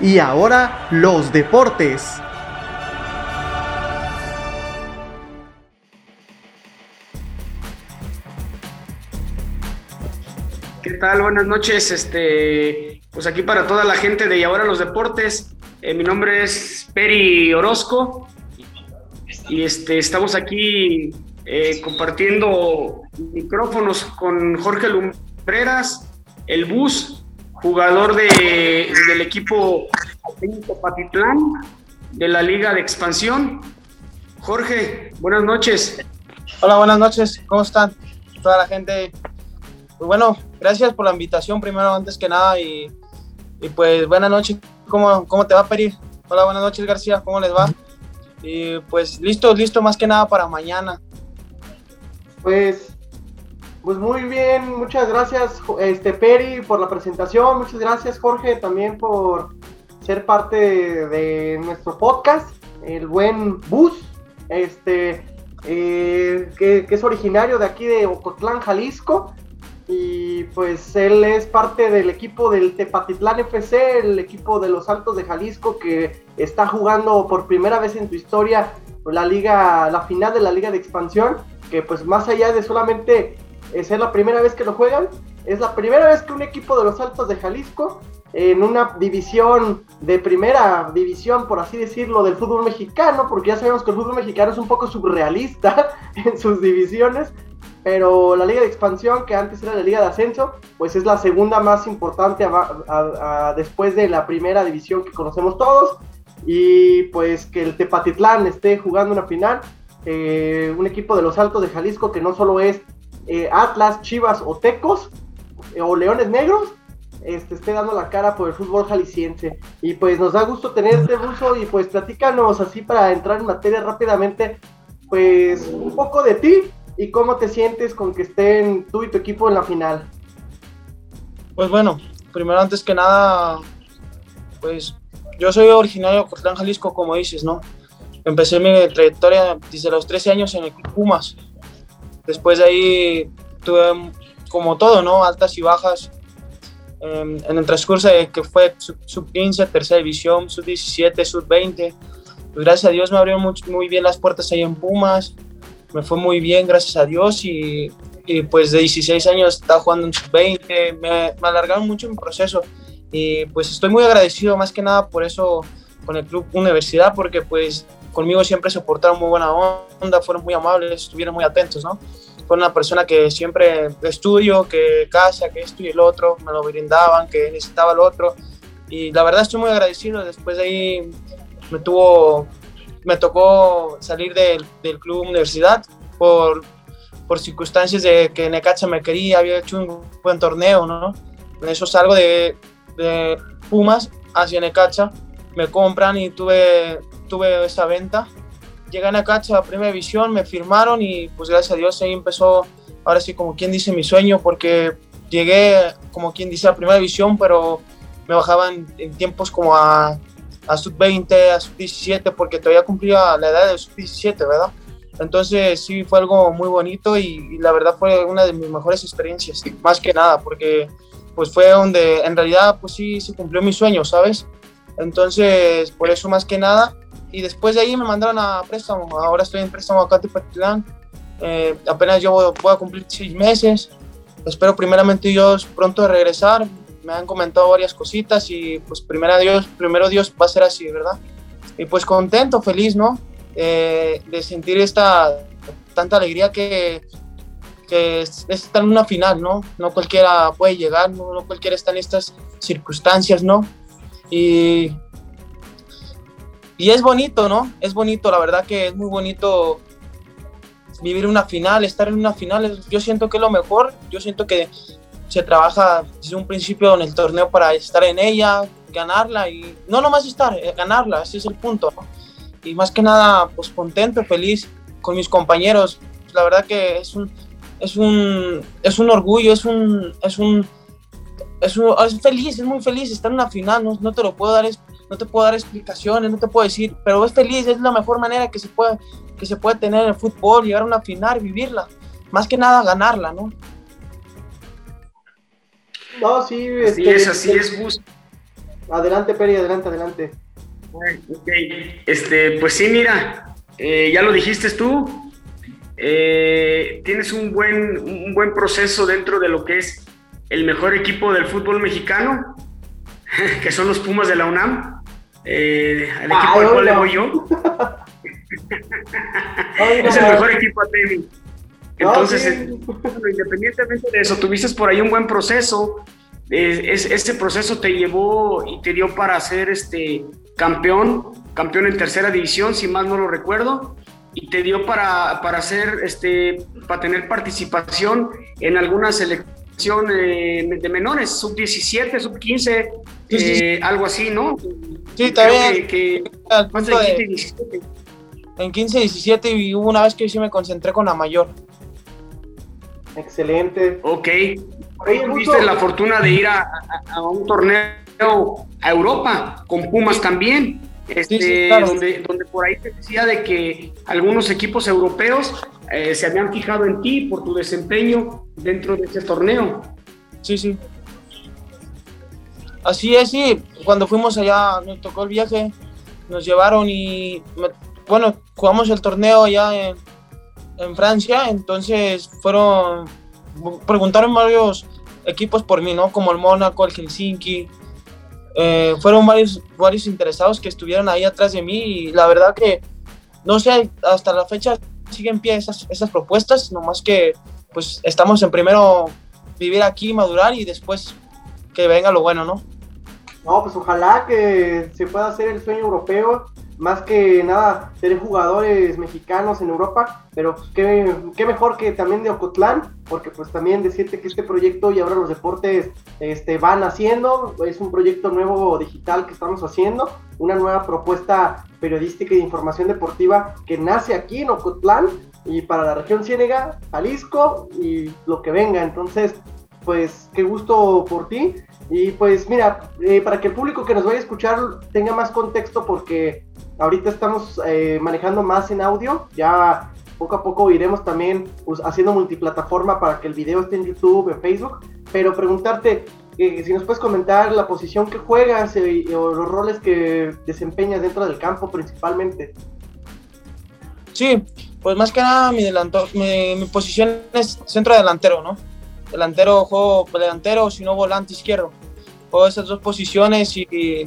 Y ahora los deportes. ¿Qué tal? Buenas noches. Este, pues aquí para toda la gente de Y ahora los deportes. Eh, mi nombre es Peri Orozco y este, estamos aquí eh, compartiendo micrófonos con Jorge Lumbreras, el bus, jugador de, del equipo técnico Patitlán de la Liga de Expansión. Jorge, buenas noches. Hola, buenas noches. ¿Cómo están? Toda la gente. Pues bueno, gracias por la invitación primero, antes que nada. Y, y pues buenas noches. ¿Cómo, ¿Cómo te va, Peri? Hola, buenas noches, García. ¿Cómo les va? Y pues listo, listo más que nada para mañana. Pues pues muy bien, muchas gracias este Peri por la presentación, muchas gracias Jorge también por ser parte de nuestro podcast, el buen Bus, este eh, que, es originario de aquí de Ocotlán, Jalisco, y pues él es parte del equipo del Tepatitlán FC, el equipo de los Altos de Jalisco que está jugando por primera vez en tu historia la liga, la final de la liga de expansión, que pues más allá de solamente es la primera vez que lo juegan. Es la primera vez que un equipo de los Altos de Jalisco, en una división de primera división, por así decirlo, del fútbol mexicano, porque ya sabemos que el fútbol mexicano es un poco surrealista en sus divisiones, pero la liga de expansión, que antes era la liga de ascenso, pues es la segunda más importante después de la primera división que conocemos todos, y pues que el Tepatitlán esté jugando una final, eh, un equipo de los Altos de Jalisco que no solo es eh, Atlas, Chivas o Tecos eh, o Leones Negros este, esté dando la cara por el fútbol jalisciense. Y pues nos da gusto tenerte, Buso, y pues platícanos así para entrar en materia rápidamente, pues un poco de ti y cómo te sientes con que estén tú y tu equipo en la final. Pues bueno, primero antes que nada, pues yo soy originario de Cortlán, Jalisco, como dices, ¿no? Empecé mi trayectoria desde los 13 años en el Pumas. Después de ahí tuve como todo, ¿no? Altas y bajas. en el transcurso de que fue sub-15, tercera división, sub-17, sub-20. Pues gracias a Dios me abrieron muy, muy, bien las puertas ahí en Pumas. Me fue muy bien, gracias a Dios. Y, y pues de 16 años estaba jugando en sub-20. Me, me alargaron mucho mi proceso. Y pues estoy muy agradecido más que nada por eso con el club universidad, porque pues conmigo siempre se portaron muy buena onda, fueron muy amables, estuvieron muy atentos, ¿no? Fue una persona que siempre estudio, que casa, que esto y el otro, me lo brindaban, que necesitaba el otro. Y la verdad estoy muy agradecido. Después de ahí me tuvo, me tocó salir del, del club universidad por, por circunstancias de que Necaxa me quería, había hecho un buen torneo, ¿no? En eso salgo de, de Pumas hacia Necaxa, me compran y tuve tuve esa venta. Llegué a Necaxa a Primera División, me firmaron y pues gracias a Dios ahí empezó, ahora sí como quien dice mi sueño, porque llegué como quien dice a Primera División, pero me bajaban en tiempos como a, a sub-20, a sub-17, porque todavía cumplía la edad de sub-17, ¿verdad? Entonces sí fue algo muy bonito y, y, la verdad fue una de mis mejores experiencias, más que nada, porque pues fue donde en realidad pues sí se cumplió mi sueño, ¿sabes? Entonces por eso más que nada y después de ahí me mandaron a préstamo. Ahora estoy en préstamo acá en. Eh, apenas yo voy, a cumplir seis meses. Espero primeramente Dios pronto de regresar. Me han comentado varias cositas y pues primero Dios, primero Dios va a ser así, ¿verdad? Y pues contento, feliz, ¿no? Eh, de sentir esta tanta alegría que, que es, estar en una final, ¿no? No cualquiera puede llegar, no, no cualquiera está en estas circunstancias, ¿no? Y y es bonito, ¿no? Es bonito, la verdad que es muy bonito vivir una final, estar en una final. Yo siento que es lo mejor. Yo siento que se trabaja desde un principio en el torneo para estar en ella, ganarla y no nomás estar, eh, ganarla, ese es el punto. Y más que nada, pues contento, feliz con mis compañeros. La verdad que es un, es un, es un orgullo, es un, es un, es, es feliz, es muy feliz estar en una final. No, no te lo puedo dar no te puedo dar explicaciones, no te puedo decir, pero es feliz, es la mejor manera que se puede, que se puede tener en el fútbol, llegar a una final, vivirla, más que nada ganarla, ¿no? No, sí, así este, es, así es, Gus. Adelante, Peri, adelante, adelante. Ok, este, pues sí, mira, eh, ya lo dijiste tú, eh, tienes un buen, un buen proceso dentro de lo que es el mejor equipo del fútbol mexicano, que son los Pumas de la UNAM, eh, el equipo al cual le voy yo. es el mejor equipo a tenis. Entonces, independientemente de eso, tuviste por ahí un buen proceso. ese proceso te llevó y te dio para ser este campeón, campeón en tercera división, si mal no lo recuerdo, y te dio para, para hacer, este, para tener participación en alguna selección eh, de menores, sub 17, sub 15, eh, algo así, ¿no? Sí, también. Que, en 15, 17 y hubo una vez que sí me concentré con la mayor. Excelente. Ok. Tuviste la fortuna de ir a, un torneo a Europa con Pumas también. Este, donde, donde por ahí te decía de que algunos equipos europeos eh, se habían fijado en ti por tu desempeño dentro de ese torneo. Sí, sí. Así es, sí. Cuando fuimos allá, nos tocó el viaje, nos llevaron y, bueno, jugamos el torneo allá en, en Francia, entonces fueron, preguntaron varios equipos por mí, ¿no? Como el Mónaco, el Helsinki. Eh, fueron varios, varios interesados que estuvieron ahí atrás de mí y la verdad que, no sé, hasta la fecha siguen en pie esas, esas propuestas, nomás que pues estamos en primero vivir aquí, madurar y después que venga lo bueno, ¿no? No, pues ojalá que se pueda hacer el sueño europeo más que nada ser jugadores mexicanos en Europa, pero pues, qué, qué, mejor que también de Ocotlán, porque pues también decirte que este proyecto y ahora los deportes este, van haciendo, es un proyecto nuevo digital que estamos haciendo, una nueva propuesta periodística y de información deportiva que nace aquí en Ocotlán y para la región Ciénega, Jalisco y lo que venga, entonces pues qué gusto por ti. Y pues mira, eh, para que el público que nos vaya a escuchar tenga más contexto, porque ahorita estamos eh, manejando más en audio, ya poco a poco iremos también pues, haciendo multiplataforma para que el video esté en YouTube, en Facebook, pero preguntarte eh, si nos puedes comentar la posición que juegas o los roles que desempeñas dentro del campo principalmente. Sí, pues más que nada mi, mi, mi posición es centro delantero, ¿no? delantero, juego delantero, si no volante izquierdo. Juego esas dos posiciones y,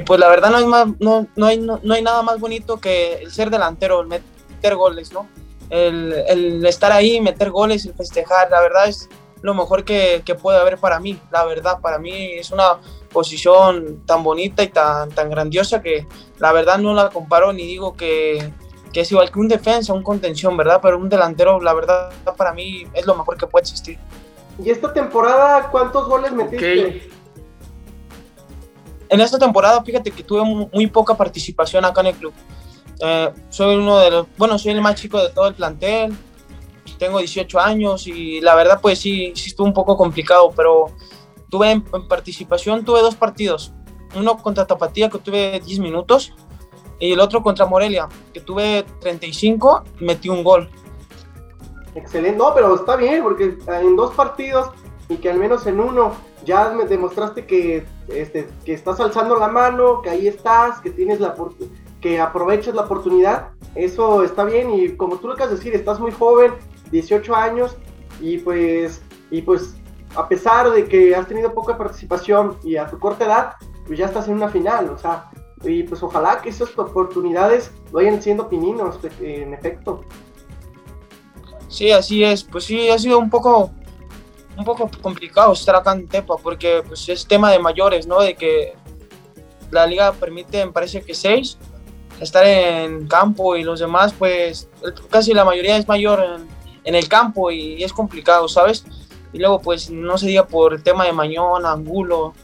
pues la verdad no hay, más, no, no, hay, no, hay nada más bonito que el ser delantero, el meter goles, ¿no? El, el, estar ahí, meter goles, el festejar, la verdad es lo mejor que, que, puede haber para mí, la verdad, para mí es una posición tan bonita y tan, tan grandiosa que la verdad no la comparo ni digo que, que es igual que un defensa, un contención, ¿verdad? Pero un delantero, la verdad, para mí es lo mejor que puede existir. ¿Y esta temporada cuántos goles metiste? En esta temporada, fíjate que tuve muy poca participación acá en el club. Eh, soy uno de los, bueno, soy el más chico de todo el plantel, tengo 18 años y la verdad pues sí, sí estuvo un poco complicado, pero tuve en participación, tuve dos partidos, uno contra Tapatía que tuve 10 minutos y el otro contra Morelia, que tuve 35, metí un gol. Excelente, no, pero está bien, porque en dos partidos y que al menos en uno ya me demostraste que, este, que estás alzando la mano, que ahí estás, que tienes la que aprovechas la oportunidad, eso está bien y como tú lo acabas de decir, estás muy joven, 18 años y pues, y pues a pesar de que has tenido poca participación y a tu corta edad, pues ya estás en una final, o sea, y pues ojalá que esas oportunidades vayan siendo pininos, en efecto. Sí, así es. Pues sí, ha sido un poco, un poco complicado estar acá en Tepa, porque pues es tema de mayores, ¿no? De que la liga permite, me parece que seis, estar en campo y los demás, pues casi la mayoría es mayor en, en el campo y es complicado, ¿sabes? Y luego, pues no se diga por el tema de Mañón, Angulo,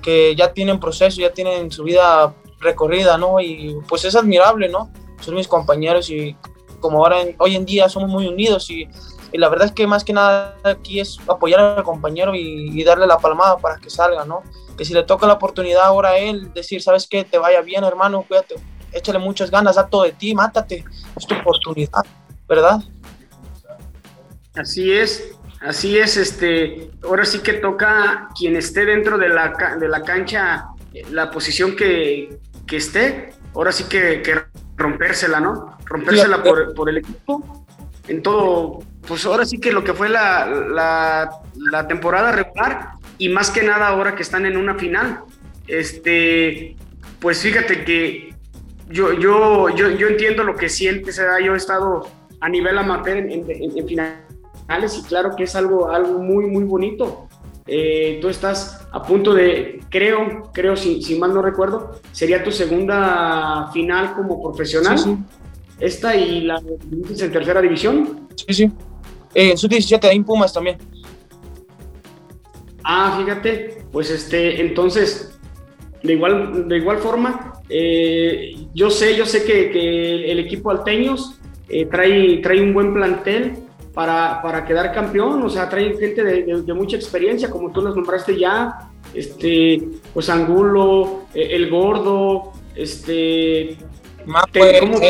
que ya tienen proceso, ya tienen su vida recorrida, ¿no? Y pues es admirable, ¿no? Son mis compañeros y como ahora hoy en día somos muy unidos y, la verdad es que más que nada aquí es apoyar al compañero y, darle la palmada para que salga, ¿no? Que si le toca la oportunidad ahora a él, decir, ¿sabes qué? Te vaya bien, hermano, cuídate, échale muchas ganas, da todo de ti, mátate, es tu oportunidad, ¿verdad? Así es, así es, este, ahora sí que toca quien esté dentro de la, de la cancha la posición que, que esté, ahora sí que, que rompérsela, ¿no? Rompérsela por, por, el equipo, en todo, pues ahora sí que lo que fue la, la, la, temporada regular y más que nada ahora que están en una final. Este, pues fíjate que yo, yo, yo, yo entiendo lo que sientes, yo he estado a nivel amateur en, en, en finales y claro que es algo, algo muy, muy bonito eh, tú estás a punto de, creo, creo, si, si, mal no recuerdo, sería tu segunda final como profesional. Sí, sí. Esta y la en tercera división. Sí, sí. Eh, en su 17 en Pumas también. Ah, fíjate, pues este, entonces, de igual, de igual forma, eh, yo sé, yo sé que, que el equipo Alteños eh, trae, trae un buen plantel, para, para quedar campeón, o sea, trae gente de, de, mucha experiencia, como tú los nombraste ya, este, pues Angulo, eh, el Gordo, este... Te, ¿cómo,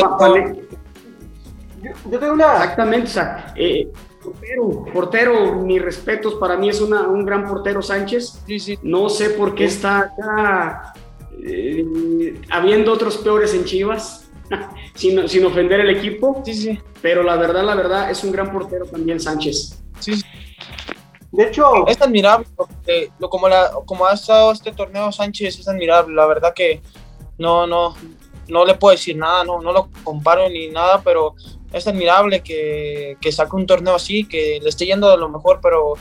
yo, yo, tengo una... Exactamente, o sea, eh, portero, portero, mis respetos, para mí es una, un gran portero Sánchez. Sí, sí. No sé por qué está acá, eh, habiendo otros peores en Chivas. sin, sin, ofender el equipo. Sí, sí. Pero la verdad, la verdad, es un gran portero también Sánchez. Sí. De hecho, es admirable. lo, como, la, como ha estado este torneo Sánchez, es admirable. La verdad que no, no, no le puedo decir nada, no, no lo comparo ni nada, pero es admirable que, que saque un torneo así, que le esté yendo de lo mejor, pero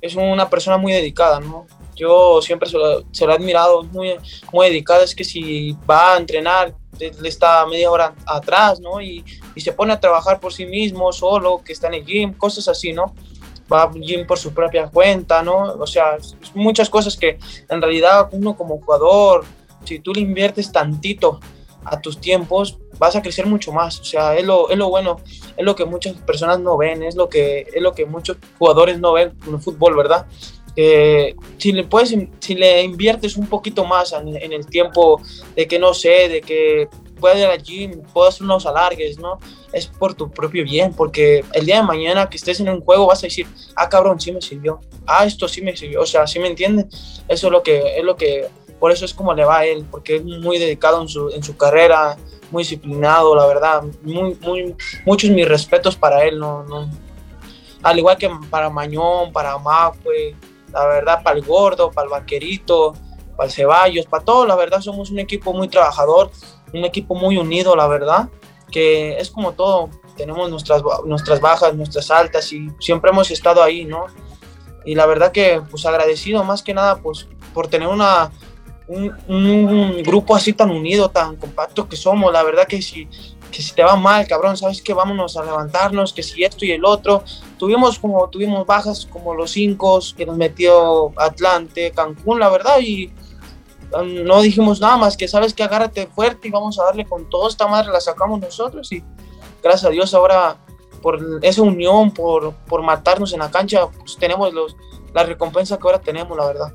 es una persona muy dedicada, ¿no? Yo siempre se lo, he admirado, muy, muy dedicada. Es que si va a entrenar, le está media hora atrás, ¿no? Y, y, se pone a trabajar por sí mismo, solo, que está en el gym, cosas así, ¿no? Va al gym por su propia cuenta, ¿no? O sea, muchas cosas que en realidad uno como jugador, si tú le inviertes tantito a tus tiempos, vas a crecer mucho más. O sea, es lo, es lo bueno, es lo que muchas personas no ven, es lo que, es lo que muchos jugadores no ven en el fútbol, ¿verdad? Eh, si, le puedes, si le inviertes un poquito más en, en, el tiempo de que no sé, de que pueda ir al gym, puedas hacer unos alargues, ¿no? Es por tu propio bien, porque el día de mañana que estés en un juego vas a decir, ah, cabrón, sí me sirvió, ah, esto sí me sirvió, o sea, ¿sí me entienden? Eso es lo que, es lo que, por eso es como le va a él, porque es muy dedicado en su, en su carrera, muy disciplinado, la verdad, muy, muy, muchos mis respetos para él, no, no, al igual que para Mañón, para Mafue, la verdad, para el gordo, para el vaquerito, para el Ceballos, para todo, la verdad, somos un equipo muy trabajador, un equipo muy unido, la verdad, que es como todo, tenemos nuestras, nuestras bajas, nuestras altas y siempre hemos estado ahí, ¿no? Y la verdad que, pues agradecido más que nada, pues por tener una, un, un, grupo así tan unido, tan compacto que somos, la verdad que si que si te va mal, cabrón, sabes que vámonos a levantarnos, que si esto y el otro. Tuvimos como tuvimos bajas como los cinco que nos metió Atlante, Cancún, la verdad, y um, no dijimos nada más que sabes que agárrate fuerte y vamos a darle con todo esta madre la sacamos nosotros y gracias a Dios ahora por esa unión, por, por matarnos en la cancha, pues tenemos los, la recompensa que ahora tenemos, la verdad.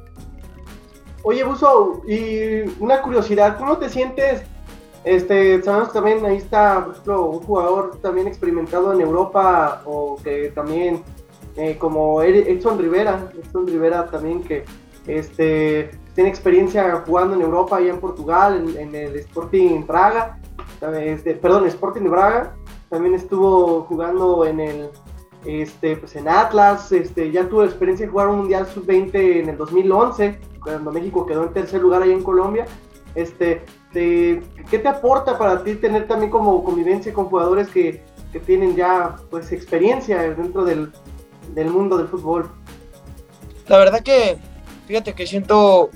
Oye, Buso, y una curiosidad, ¿cómo te sientes este, sabemos también, ahí está, por ejemplo, un jugador también experimentado en Europa, o que también, eh, como Edson Rivera, Edson Rivera también que este, tiene experiencia jugando en Europa, allá en Portugal, en, el Sporting Braga, este, perdón, Sporting de Braga, también estuvo jugando en el, este, pues en Atlas, este, ya tuvo experiencia de jugar un Mundial Sub-20 en el 2011, cuando México quedó en tercer lugar ahí en Colombia, este, ¿qué te aporta para ti tener también como convivencia con jugadores que, que tienen ya pues experiencia dentro del, del, mundo del fútbol? La verdad que, fíjate que siento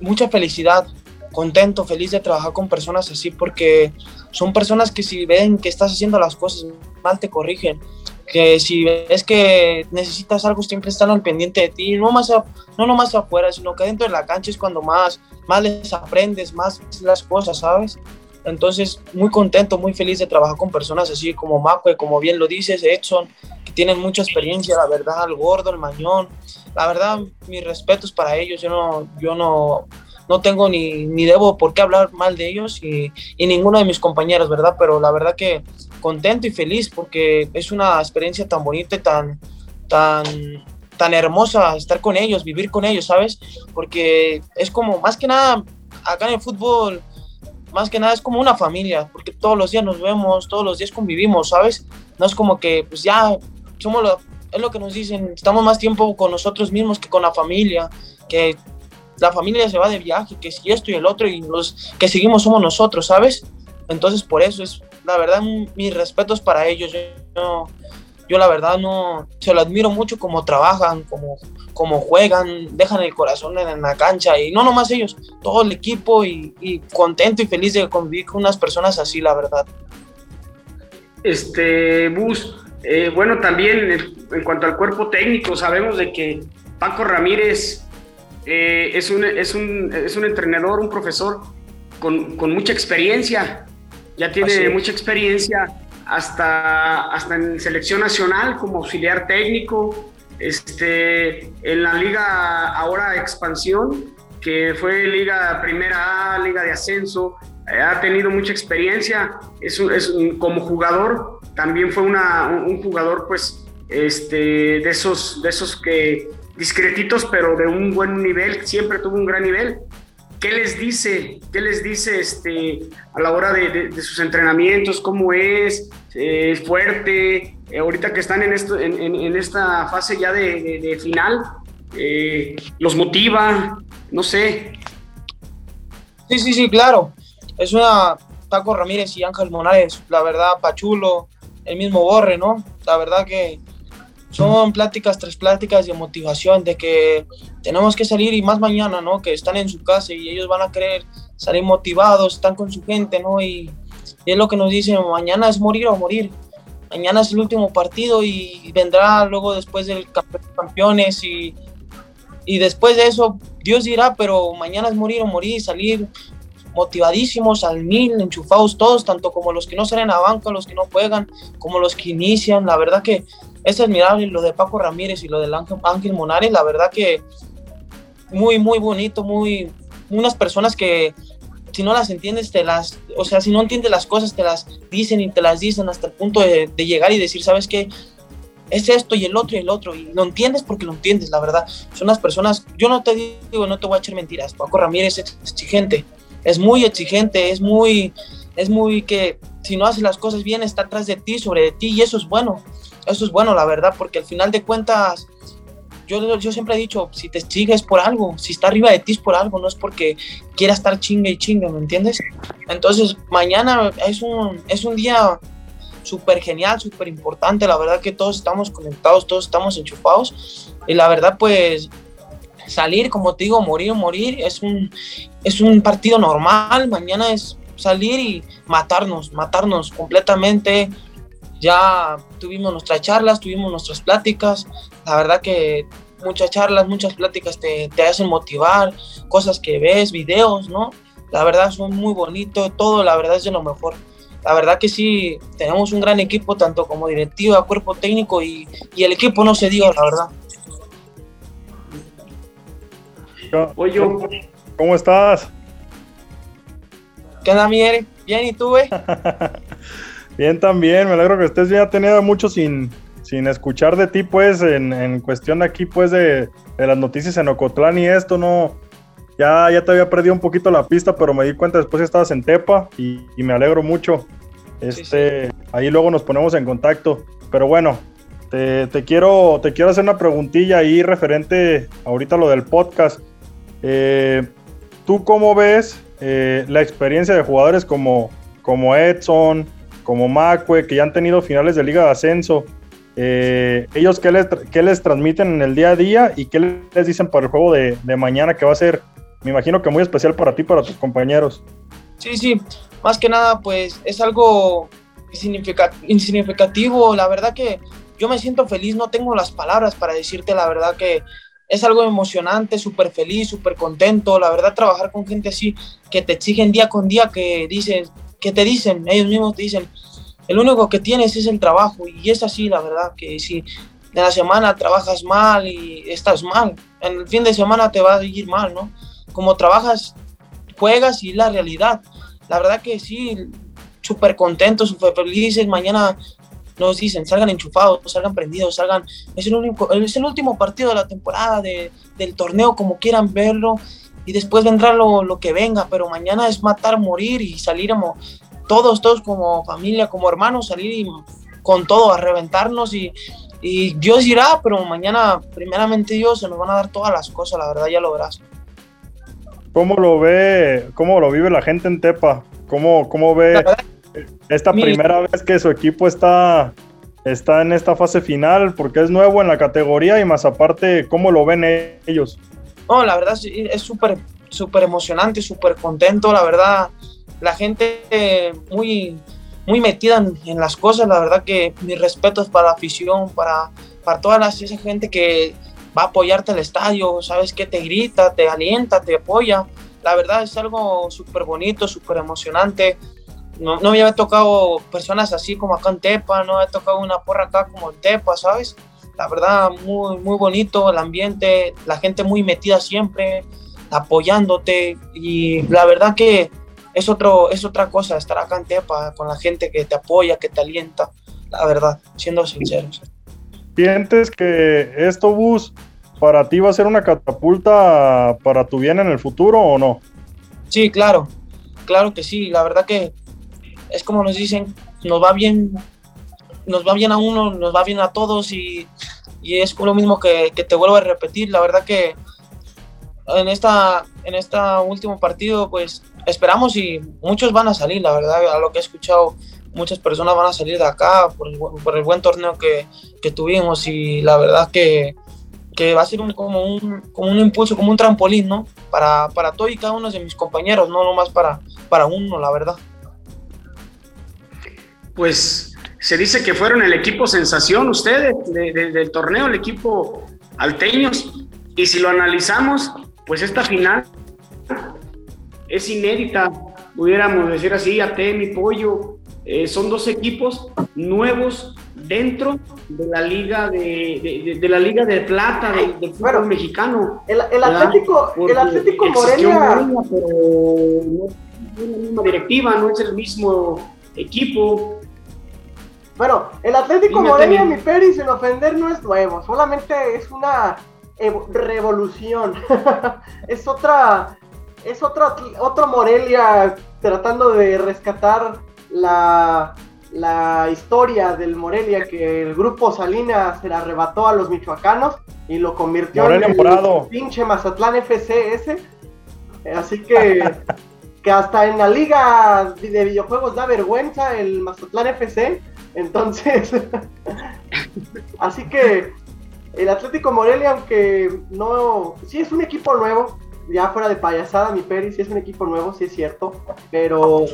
mucha felicidad, contento, feliz de trabajar con personas así porque son personas que si ven que estás haciendo las cosas mal te corrigen que si ves que necesitas algo siempre están al pendiente de ti, no más no nomás afuera, sino que dentro de la cancha es cuando más, más les aprendes, más las cosas, ¿sabes? Entonces, muy contento, muy feliz de trabajar con personas así como Macue, como bien lo dices, Edson, que tienen mucha experiencia, la verdad, el gordo, el mañón. La verdad, mis respetos para ellos. Yo no, yo no, no tengo ni, ni debo por qué hablar mal de ellos y, y ninguno de mis compañeros, ¿verdad? Pero la verdad que contento y feliz porque es una experiencia tan bonita y tan, tan, tan hermosa estar con ellos, vivir con ellos, ¿sabes? Porque es como, más que nada, acá en el fútbol, más que nada es como una familia, porque todos los días nos vemos, todos los días convivimos, ¿sabes? No es como que, pues ya, somos es lo que nos dicen, estamos más tiempo con nosotros mismos que con la familia, que la familia se va de viaje, que si esto y el otro, y los que seguimos somos nosotros, ¿sabes? Entonces, por eso es, la verdad, mis respetos para ellos. Yo, yo la verdad no, se lo admiro mucho como trabajan, como, como juegan, dejan el corazón en la cancha y no nomás ellos, todo el equipo y, contento y feliz de convivir con unas personas así, la verdad. Este, Bus, eh, bueno, también en, cuanto al cuerpo técnico, sabemos de que Paco Ramírez eh, es, un, es, un, es un entrenador, un profesor con, con mucha experiencia, ya tiene mucha experiencia hasta, hasta en selección nacional como auxiliar técnico, este, en la liga ahora expansión, que fue liga primera A, liga de ascenso, eh, ha tenido mucha experiencia, es, es como jugador, también fue una, un jugador pues este, de, esos, de esos que discretitos, pero de un buen nivel, siempre tuvo un gran nivel. ¿Qué les dice? ¿Qué les dice este, a la hora de, sus entrenamientos? ¿Cómo es? ¿Es fuerte? Eh, ahorita que están en, esta fase ya de, final, eh, ¿los motiva? No sé. Sí, sí, sí, claro. Es una Taco Ramírez y Ángel Monares, la verdad, Pachulo, el mismo Borre, ¿no? La verdad que son pláticas tras pláticas de motivación, de que tenemos que salir y más mañana, ¿no? Que están en su casa y ellos van a querer salir motivados, están con su gente, ¿no? Y, es lo que nos dicen, mañana es morir o morir. Mañana es el último partido y vendrá luego después del campeones y, y después de eso Dios dirá, pero mañana es morir o morir, salir motivadísimos al mil, enchufados todos, tanto como los que no salen a banca, los que no juegan, como los que inician. La verdad que es admirable lo de Paco Ramírez y lo del Ángel, Monares, la verdad que muy, muy bonito, muy, unas personas que si no las entiendes, te las, o sea, si no entiendes las cosas, te las dicen y te las dicen hasta el punto de, llegar y decir, ¿sabes qué? Es esto y el otro y el otro, y lo entiendes porque lo entiendes, la verdad. Son unas personas, yo no te digo, no te voy a echar mentiras, Paco Ramírez es exigente, es muy exigente, es muy, es muy que si no haces las cosas bien está atrás de ti, sobre ti, y eso es bueno, eso es bueno, la verdad, porque al final de cuentas, yo, yo siempre he dicho, si te sigues por algo, si está arriba de ti es por algo, no es porque quiera estar chingue y chingue, ¿me entiendes? Entonces, mañana es un, es un día súper genial, súper importante, la verdad que todos estamos conectados, todos estamos enchufados, y la verdad, pues, salir, como te digo, morir morir, es un, es un partido normal, mañana es salir y matarnos, matarnos completamente. Ya tuvimos nuestras charlas, tuvimos nuestras pláticas, la verdad que muchas charlas, muchas pláticas te, te hacen motivar, cosas que ves, videos, ¿no? La verdad son muy bonitos, todo la verdad es de lo mejor. La verdad que sí, tenemos un gran equipo, tanto como directiva, cuerpo técnico y, y el equipo no se diga, la verdad. Oye, ¿cómo estás? ¿Qué onda, Miguel? Bien, ¿y tú, güey? bien también, me alegro que estés bien. Ha tenido mucho sin, sin escuchar de ti, pues, en, cuestión de aquí, pues, de, las noticias en Ocotlán y esto, no. Ya, ya te había perdido un poquito la pista, pero me di cuenta después que estabas en Tepa y, me alegro mucho. Este, Ahí luego nos ponemos en contacto. Pero bueno, te, te, quiero, te quiero hacer una preguntilla ahí referente ahorita a lo del podcast. Eh, ¿Tú cómo ves eh, la experiencia de jugadores como, como Edson, como Macue, que ya han tenido finales de Liga de Ascenso? Eh, ¿Ellos qué les, qué les, transmiten en el día a día y qué les dicen para el juego de, mañana que va a ser, me imagino que muy especial para ti, para tus compañeros? Sí, sí, más que nada, pues es algo insignificativo. La verdad que yo me siento feliz, no tengo las palabras para decirte la verdad que es algo emocionante, súper feliz, súper contento. La verdad, trabajar con gente así que te exigen día con día, que dicen, que te dicen, ellos mismos te dicen, el único que tienes es el trabajo. Y es así, la verdad, que si en la semana trabajas mal y estás mal, en el fin de semana te va a ir mal, ¿no? Como trabajas, juegas y la realidad. La verdad que sí, súper contento, súper felices. Mañana nos dicen, salgan enchufados, salgan prendidos, salgan, es el, único, es el último partido de la temporada, de, del torneo, como quieran verlo, y después vendrá lo, lo que venga, pero mañana es matar, morir y salir todos, todos como familia, como hermanos, salir y con todo, a reventarnos y, y Dios irá, pero mañana, primeramente Dios, se nos van a dar todas las cosas, la verdad ya lo verás. ¿Cómo lo ve, cómo lo vive la gente en Tepa? ¿Cómo, cómo ve esta primera vez que su equipo está, está en esta fase final? Porque es nuevo en la categoría y más aparte, ¿cómo lo ven ellos? No, la verdad es súper, súper emocionante, súper contento, la verdad. La gente muy, muy metida en, las cosas, la verdad que mis respetos para la afición, para, para toda la, esa gente que va a apoyarte al estadio, sabes que te grita, te alienta, te apoya. La verdad es algo súper bonito, súper emocionante. No, no, me había tocado personas así como acá en Tepa, no me había tocado una porra acá como en Tepa, ¿sabes? La verdad, muy, muy bonito el ambiente, la gente muy metida siempre, apoyándote y la verdad que es, otro, es otra cosa estar acá en Tepa con la gente que te apoya, que te alienta, la verdad, siendo sinceros. ¿Sientes que esto, Bus, para ti va a ser una catapulta para tu bien en el futuro o no? Sí, claro, claro que sí. La verdad que es como nos dicen, nos va bien, nos va bien a uno, nos va bien a todos y, y es lo mismo que, te vuelvo a repetir. La verdad que en esta, en este último partido, pues esperamos y muchos van a salir, la verdad, a lo que he escuchado muchas personas van a salir de acá por el, por el buen torneo que, que, tuvimos y la verdad que, que va a ser un, como, un, como un impulso, como un trampolín, ¿no? Para, para todo y cada uno de mis compañeros, no nomás para, para uno, la verdad. Pues se dice que fueron el equipo sensación ustedes del torneo, el equipo alteños, y si lo analizamos, pues esta final es inédita, pudiéramos decir así, a mi pollo, eh, son dos equipos nuevos dentro de la liga de, de, la liga de plata del, fútbol mexicano. El, el Atlético, el Atlético Morelia, pero no es la misma directiva, no es el mismo equipo. Bueno, el Atlético Morelia, mi Peri, sin ofender, no es nuevo, solamente es una revolución. es otra, es otra, otro Morelia tratando de rescatar la, la historia del Morelia que el grupo Salinas se la arrebató a los michoacanos y lo convirtió en el pinche Mazatlán FCS. Así que, que hasta en la liga de videojuegos da vergüenza el Mazatlán FC. Entonces, así que el Atlético Morelia, aunque no, sí es un equipo nuevo, ya fuera de payasada, mi Peri, sí es un equipo nuevo, sí es cierto, pero,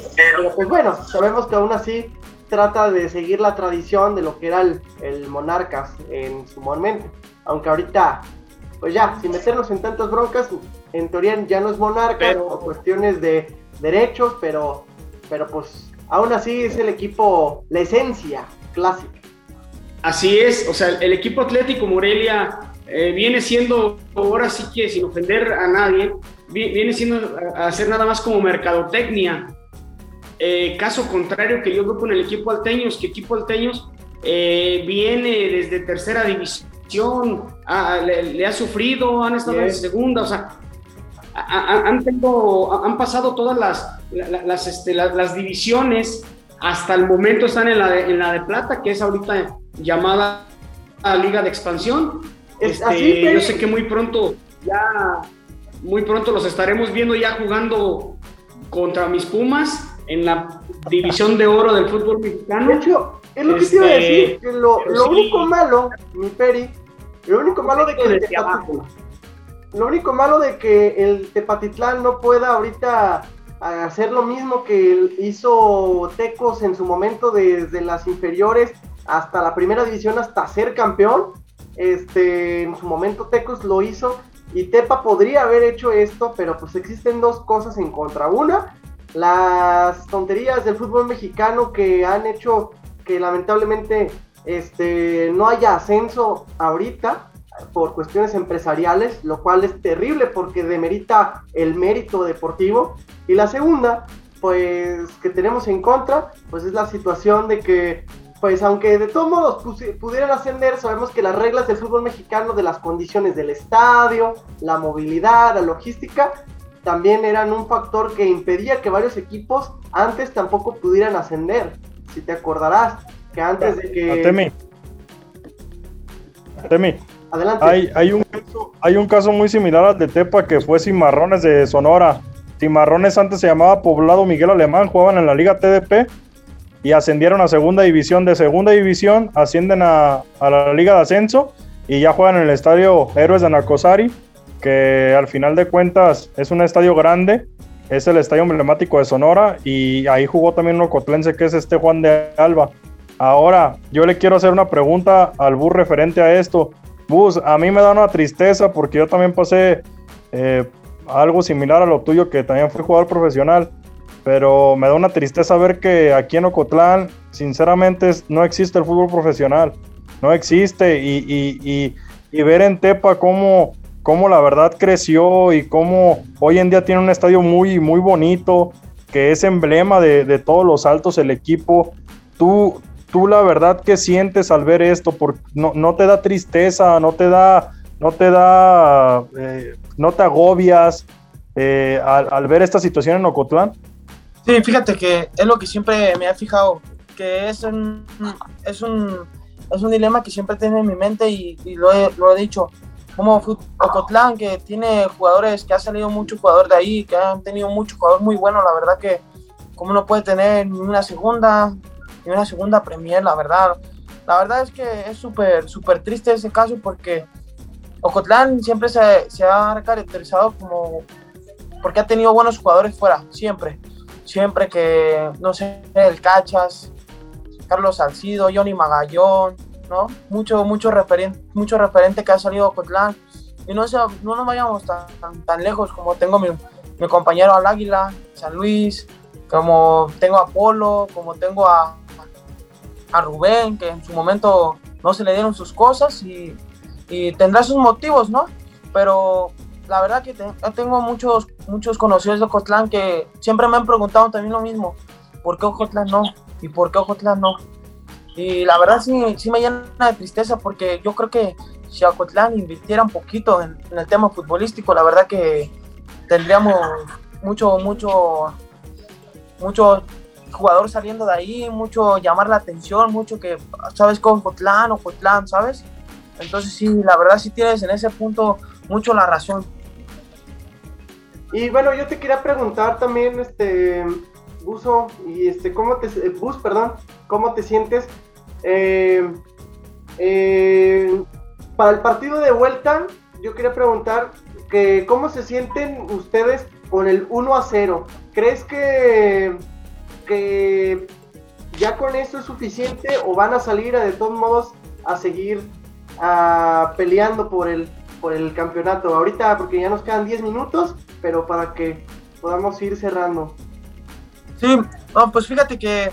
pues bueno, sabemos que aún así trata de seguir la tradición de lo que era el, Monarcas en su momento, aunque ahorita, pues ya, sin meternos en tantas broncas, en teoría ya no es Monarcas por cuestiones de derechos, pero, pero pues aún así es el equipo, la esencia clásica. Así es, o sea, el equipo Atlético Morelia eh, viene siendo, ahora sí que sin ofender a nadie, viene siendo a hacer nada más como mercadotecnia. Eh, caso contrario que yo veo con el equipo alteños, que equipo alteños eh, viene desde tercera división, le, ha sufrido, han estado en segunda, o sea, han, han pasado todas las, las, este, las, divisiones, hasta el momento están en la, de, en la de plata, que es ahorita llamada Liga de Expansión. Este, yo sé que muy pronto ya, muy pronto los estaremos viendo ya jugando contra mis Pumas en la división de oro del fútbol mexicano. De hecho, es lo que te iba a decir, este, que lo, único malo, mi Peri, lo único malo de que el Tepatitlán, lo único malo de que el Tepatitlán no pueda ahorita hacer lo mismo que hizo Tecos en su momento desde las inferiores hasta la primera división hasta ser campeón este, en su momento Tecos lo hizo y Tepa podría haber hecho esto, pero pues existen dos cosas en contra. Una, las tonterías del fútbol mexicano que han hecho que lamentablemente este, no haya ascenso ahorita por cuestiones empresariales, lo cual es terrible porque demerita el mérito deportivo. Y la segunda, pues que tenemos en contra, pues es la situación de que pues aunque de todos modos pudieran ascender, sabemos que las reglas del fútbol mexicano, de las condiciones del estadio, la movilidad, la logística, también eran un factor que impedía que varios equipos antes tampoco pudieran ascender. Si te acordarás, que antes de que... Adelante. Hay, un, caso- muy similar al de Tepa que fue Cimarrones de Sonora. Cimarrones antes se llamaba Poblado Miguel Alemán, jugaban en la Liga TDP y ascendieron a segunda división. De segunda división ascienden a, la Liga de Ascenso y ya juegan en el estadio Héroes de Nacosari, que al final de cuentas es un estadio grande, es el estadio emblemático de Sonora y ahí jugó también un ocotlense que es este Juan de Alba. Ahora, yo le quiero hacer una pregunta al Bus referente a esto. Bus, a mí me da una tristeza porque yo también pasé eh, algo similar a lo tuyo, que también fui jugador profesional, pero me da una tristeza ver que aquí en Ocotlán, sinceramente, no existe el fútbol profesional, no existe, y, y- y- y ver en Tepa cómo, cómo la verdad creció y cómo hoy en día tiene un estadio muy, muy bonito, que es emblema de, de todos los altos el equipo. Tú, tú la verdad que sientes al ver esto, porque no, no te da tristeza, no te da, no te da, eh, no te agobias eh, al, al ver esta situación en Ocotlán. Sí, fíjate que es lo que siempre me he fijado, que es un, es un, es un dilema que siempre tengo en mi mente y, y lo, he, lo he dicho. Como Ocotlán, que tiene jugadores, que ha salido mucho jugador de ahí, que han tenido mucho jugador muy bueno, la verdad que como no puede tener ni una segunda, ni una segunda Premier, la verdad. La verdad es que es súper, súper triste ese caso porque Ocotlán siempre se, se ha caracterizado como, porque ha tenido buenos jugadores fuera, siempre siempre que, no sé, el Cachas, Carlos Salcido, Johnny Magallón, ¿no? Mucho, mucho referente, mucho referente que ha salido Ocotlán. Y no, se- no nos vayamos tan, tan, tan lejos como tengo mi, mi compañero al Águila, San Luis, como tengo a Polo, como tengo a, a Rubén, que en su momento no se le dieron sus cosas y, tendrá sus motivos, ¿no? Pero la verdad que te- tengo muchos, muchos conocidos de Ocotlán que siempre me han preguntado también lo mismo, ¿por qué Ocotlán no? ¿Y por qué Ocotlán no? Y la verdad sí, sí me llena de tristeza porque yo creo que si Ocotlán invirtiera un poquito en, en el tema futbolístico, la verdad que tendríamos mucho, mucho, mucho jugador saliendo de ahí, mucho llamar la atención, mucho que, ¿sabes? Con Ocotlán, Ocotlán, ¿sabes? Entonces sí, la verdad sí tienes en ese punto mucho la razón. Y bueno, yo te quería preguntar también, este, Buzo, y este, ¿cómo te, eh, Bus, perdón, cómo te sientes? Eh, eh, para el partido de vuelta, yo quería preguntar que cómo se sienten ustedes con el 1 a 0. ¿Crees que, que ya con eso es suficiente o van a salir a, de todos modos a seguir ah, peleando por el, por el campeonato? Ahorita, porque ya nos quedan 10 minutos, pero para que podamos ir cerrando. Sí, no, pues fíjate que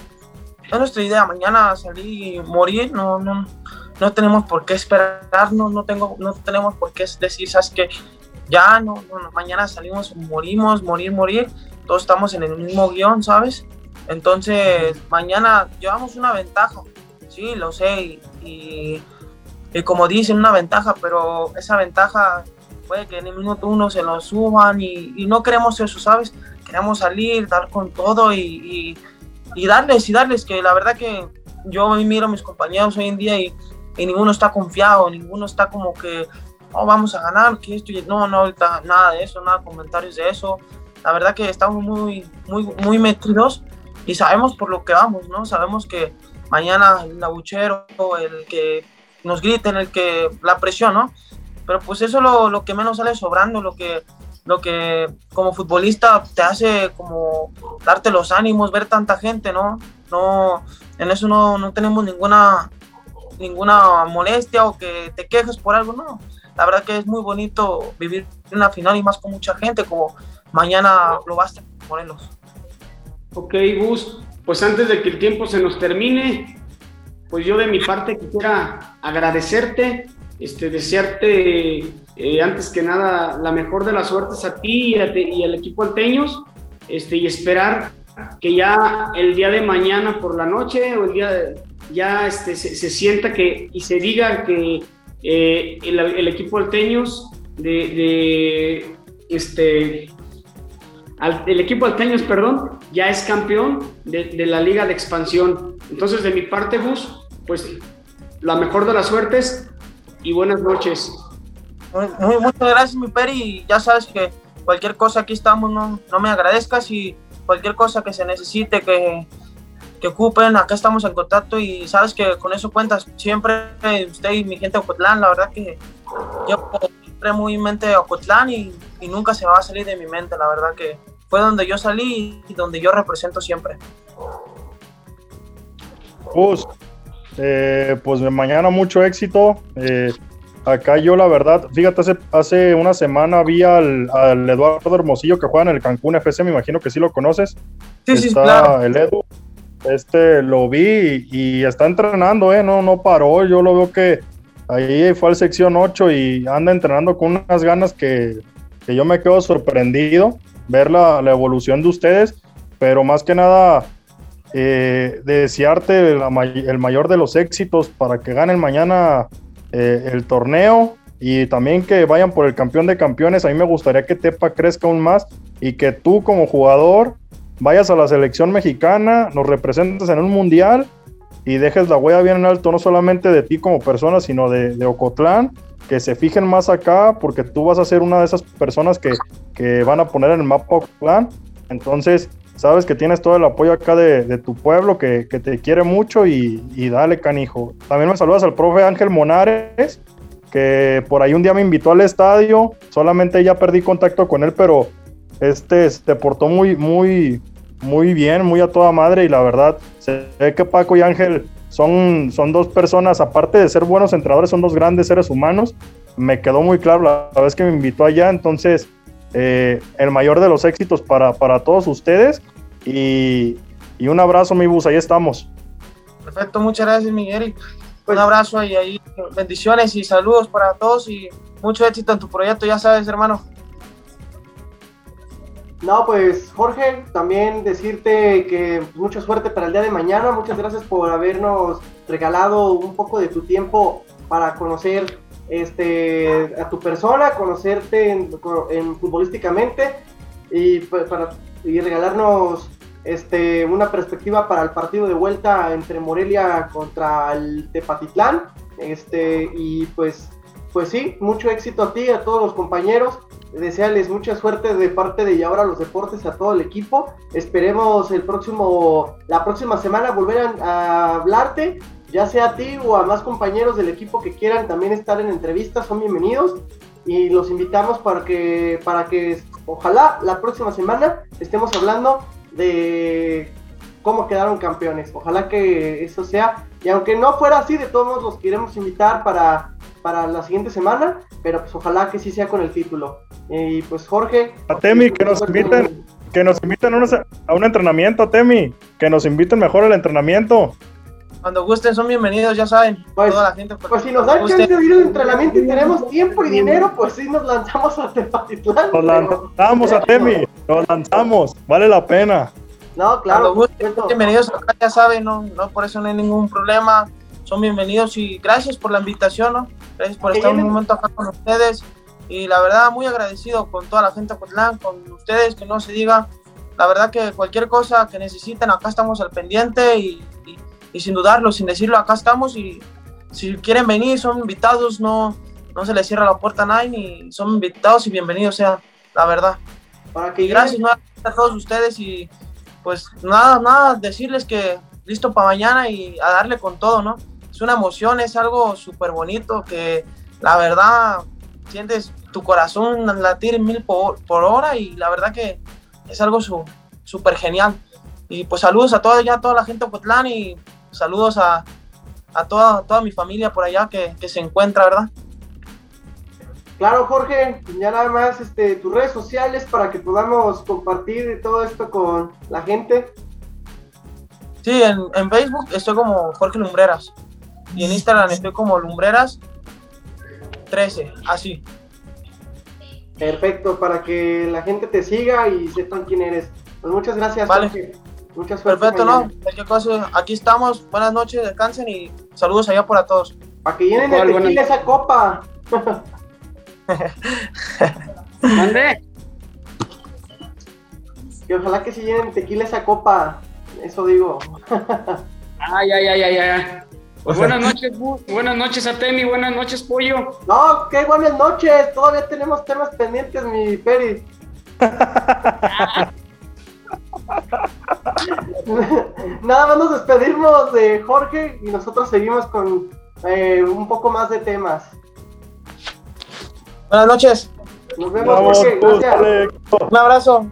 es nuestra idea, mañana salir y morir, no, no, no tenemos por qué esperarnos, no, tengo, no tenemos por qué decir, sabes que ya no, no, mañana salimos, morimos, morir, morir, todos estamos en el mismo guion, ¿sabes? Entonces, mañana llevamos una ventaja, sí, lo sé, y, como dicen, una ventaja, pero esa ventaja puede que en el minuto uno se nos suban y, no queremos eso, ¿sabes? Queremos salir, dar con todo y, darles y darles, que la verdad que yo miro a mis compañeros hoy en día y, y ninguno está confiado, ninguno está como que, oh, vamos a ganar, que esto, y- no, no, ahorita nada de eso, nada comentarios de eso. La verdad que estamos muy, muy, muy metidos y sabemos por lo que vamos, ¿no? Sabemos que mañana el abuchero, el que nos griten, el que, la presión, ¿no? Pero pues eso es lo, lo que menos sale sobrando, lo que, lo que como futbolista te hace como darte los ánimos, ver tanta gente, ¿no? No, en eso no, no tenemos ninguna, ninguna molestia o que te quejes por algo, no. La verdad que es muy bonito vivir una final y más con mucha gente, como mañana lo va a en Morelos. Ok, Gus, pues antes de que el tiempo se nos termine, pues yo de mi parte quisiera agradecerte, este, desearte eh, antes que nada la mejor de las suertes a ti y, a y al equipo alteños, este, y esperar que ya el día de mañana por la noche o el día de- ya este, se, sienta que y se diga que eh, el, el equipo alteños de, de, este el equipo Alteños, perdón, ya es campeón de, de, la Liga de Expansión. Entonces, de mi parte, Gus, pues la mejor de las suertes y buenas noches. Muy, muchas gracias, mi Peri. Ya sabes que cualquier cosa aquí estamos, no, no me agradezcas y cualquier cosa que se necesite, que, que ocupen, acá estamos en contacto y sabes que con eso cuentas siempre usted y mi gente de Ocotlán, la verdad que yo siempre muy mente Ocotlán y, y, nunca se va a salir de mi mente, la verdad que fue donde yo salí y donde yo represento siempre. Pues, eh, pues mañana mucho éxito. Eh, acá yo la verdad, fíjate, hace, hace una semana vi al, al, Eduardo Hermosillo que juega en el Cancún FC, me imagino que sí lo conoces. Sí, sí, claro. el Edu. Este lo vi y, está entrenando, ¿eh? No, no paró. Yo lo veo que ahí fue al sección 8 y anda entrenando con unas ganas que, que yo me quedo sorprendido ver la, evolución de ustedes, pero más que nada eh, desearte el mayor de los éxitos para que ganen mañana eh, el torneo y también que vayan por el campeón de campeones. A mí me gustaría que Tepa crezca aún más y que tú como jugador vayas a la selección mexicana, nos representes en un mundial y dejes la huella bien en alto, no solamente de ti como persona, sino de, de Ocotlán, que se fijen más acá, porque tú vas a ser una de esas personas que, que van a poner en el mapa Ocotlán. Entonces, sabes que tienes todo el apoyo acá de, de tu pueblo, que, que, te quiere mucho y, y, dale, canijo. También me saludas al profe Ángel Monares, que por ahí un día me invitó al estadio, solamente ya perdí contacto con él, pero este se portó muy, muy, muy bien, muy a toda madre y la verdad, ve que Paco y Ángel son, son dos personas, aparte de ser buenos entrenadores, son dos grandes seres humanos. Me quedó muy claro la, la vez que me invitó allá, entonces eh, el mayor de los éxitos para, para todos ustedes y, y, un abrazo, mi bus, ahí estamos. Perfecto, muchas gracias, Miguel. Pues, un abrazo y ahí bendiciones y saludos para todos y mucho éxito en tu proyecto, ya sabes, hermano. No, pues Jorge, también decirte que mucha suerte para el día de mañana. Muchas gracias por habernos regalado un poco de tu tiempo para conocer este, a tu persona, conocerte en, en futbolísticamente y, pues, para, y regalarnos este, una perspectiva para el partido de vuelta entre Morelia contra el Tepatitlán. Este, y pues, pues sí, mucho éxito a ti, a todos los compañeros. Desearles mucha suerte de parte de Y ahora los deportes a todo el equipo. Esperemos el próximo, la próxima semana volver a, a hablarte ya sea a ti o a más compañeros del equipo que quieran también estar en entrevistas, son bienvenidos y los invitamos para que, para que ojalá la próxima semana estemos hablando de cómo quedaron campeones. Ojalá que eso sea, y aunque no fuera así, de todos modos los queremos invitar para, para la siguiente semana, pero pues ojalá que sí sea con el título. Y pues Jorge. A Temi, que nos inviten, que nos inviten a un entrenamiento, Temi, que nos inviten mejor al entrenamiento cuando gusten son bienvenidos, ya saben. Pues, toda la gente pues si nos dan chance de ir al entrenamiento y tenemos tiempo y dinero, pues sí nos lanzamos a Tepatitlán. Nos lanzamos a Temi, nos lanzamos, vale la pena. No, claro. Cuando gusten, son bienvenidos acá, ya saben, no, no, por eso no hay ningún problema. Son bienvenidos y gracias por la invitación, ¿no? Gracias por estar un momento acá con ustedes. Y la verdad, muy agradecido con toda la gente de Cotlán, con ustedes, que no se diga. La verdad que cualquier cosa que necesiten, acá estamos al pendiente y, y y sin dudarlo, sin decirlo, acá estamos y si quieren venir, son invitados, no, no se les cierra la puerta a nadie, y son invitados y bienvenidos sea, la verdad. Para que y gracias a todos ustedes y pues nada, nada, decirles que listo para mañana y a darle con todo, ¿no? Es una emoción, es algo súper bonito que la verdad sientes tu corazón latir mil por, por hora y la verdad que es algo súper genial. Y pues saludos a toda, ya toda la gente de Cotlán y saludos a, a toda, toda mi familia por allá que, que, se encuentra, ¿verdad? Claro, Jorge, ya nada más este, tus redes sociales para que podamos compartir todo esto con la gente. Sí, en, en Facebook estoy como Jorge Lumbreras y en Instagram estoy como Lumbreras 13, así. Perfecto, para que la gente te siga y sepan quién eres. Pues muchas gracias, vale. Jorge. Muchas. Perfecto, ¿no? Cualquier cosa, aquí estamos. Buenas noches, descansen y saludos allá para todos. Para que llenen de tequila esa copa. ¿Dónde? que ojalá que se llenen tequila esa copa, eso digo. Ay, ay, ay, ay, ay. Buenas noches, buenas noches a Temi, buenas noches, Pollo. No, qué buenas noches, todavía tenemos temas pendientes, mi Peri. Nada más nos despedimos de Jorge y nosotros seguimos con eh, un poco más de temas. Buenas noches. Nos vemos, Jorge. Gracias. Un abrazo.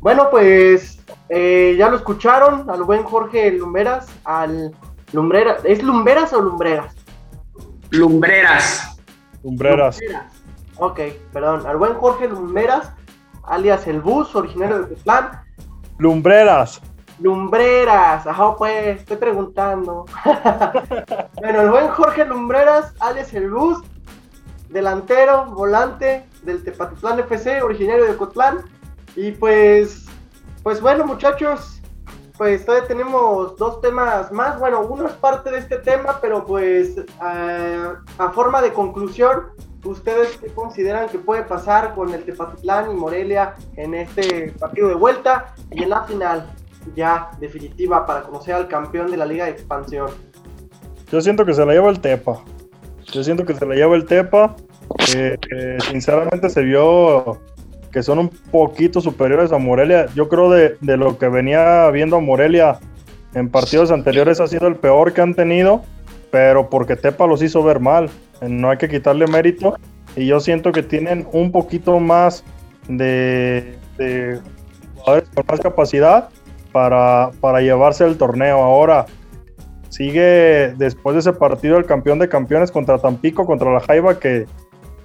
Bueno, pues eh, ya lo escucharon al buen Jorge Lumbreras, al Lumbreras. ¿Es Lumbreras o Lumbreras? Lumbreras. Lumbreras. Ok, perdón. Al buen Jorge Lumbreras, alias El Bus, originario de Tetlán. Lumbreras. Lumbreras, ajá, pues, estoy preguntando. bueno, el buen Jorge Lumbreras, alias El Bus, delantero, volante del Tepatitlán FC, originario de Cotlán. Y pues, pues bueno, muchachos, pues todavía tenemos dos temas más. Bueno, uno es parte de este tema, pero pues a forma de conclusión, ¿ustedes qué consideran que puede pasar con el Tepatitlán y Morelia en este partido de vuelta y en la final ya definitiva para conocer al campeón de la Liga de Expansión? Yo siento que se la lleva el Tepa. Yo siento que se la lleva el Tepa. Eh, eh, sinceramente se vio que son un poquito superiores a Morelia. Yo creo de, de, lo que venía viendo Morelia en partidos anteriores ha sido el peor que han tenido, pero porque Tepa los hizo ver mal. No hay que quitarle mérito. Y yo siento que tienen un poquito más de, jugadores más capacidad para, para llevarse el torneo. Ahora, sigue después de ese partido el campeón de campeones contra Tampico, contra la Jaiba, que,